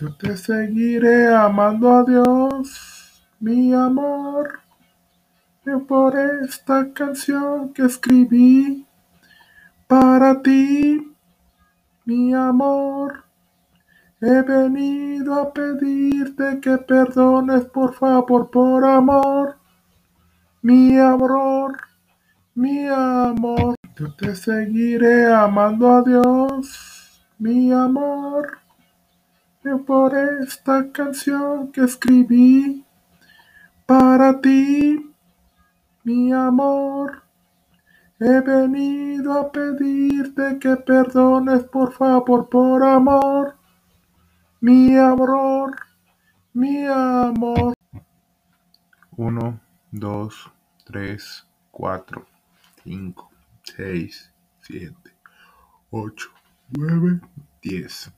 Yo te seguiré amando a Dios, mi amor. Por esta canción que escribí para ti, mi amor. He venido a pedirte que perdones por favor, por amor. Mi amor, mi amor. Yo te seguiré amando a Dios, mi amor. Por esta canción que escribí para ti, mi amor. He venido a pedirte que perdones por favor, por amor. Mi amor, mi amor. 1, 2, 3, 4, 5, 6, 7, 8, 9, 10.